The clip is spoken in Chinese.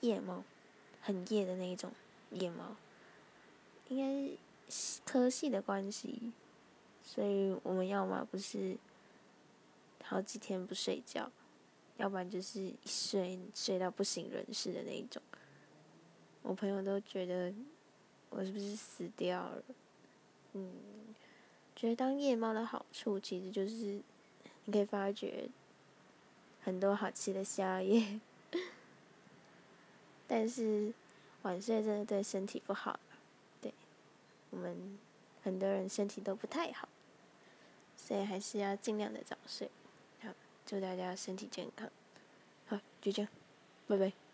夜猫，很夜的那一种夜猫。应该是科系的关系，所以我们要么不是好几天不睡觉，要不然就是一睡睡到不省人事的那一种。我朋友都觉得我是不是死掉了？嗯，觉得当夜猫的好处其实就是你可以发掘很多好吃的宵夜，但是晚睡真的对身体不好。对我们很多人身体都不太好，所以还是要尽量的早睡。好，祝大家身体健康。好，就这样，拜拜。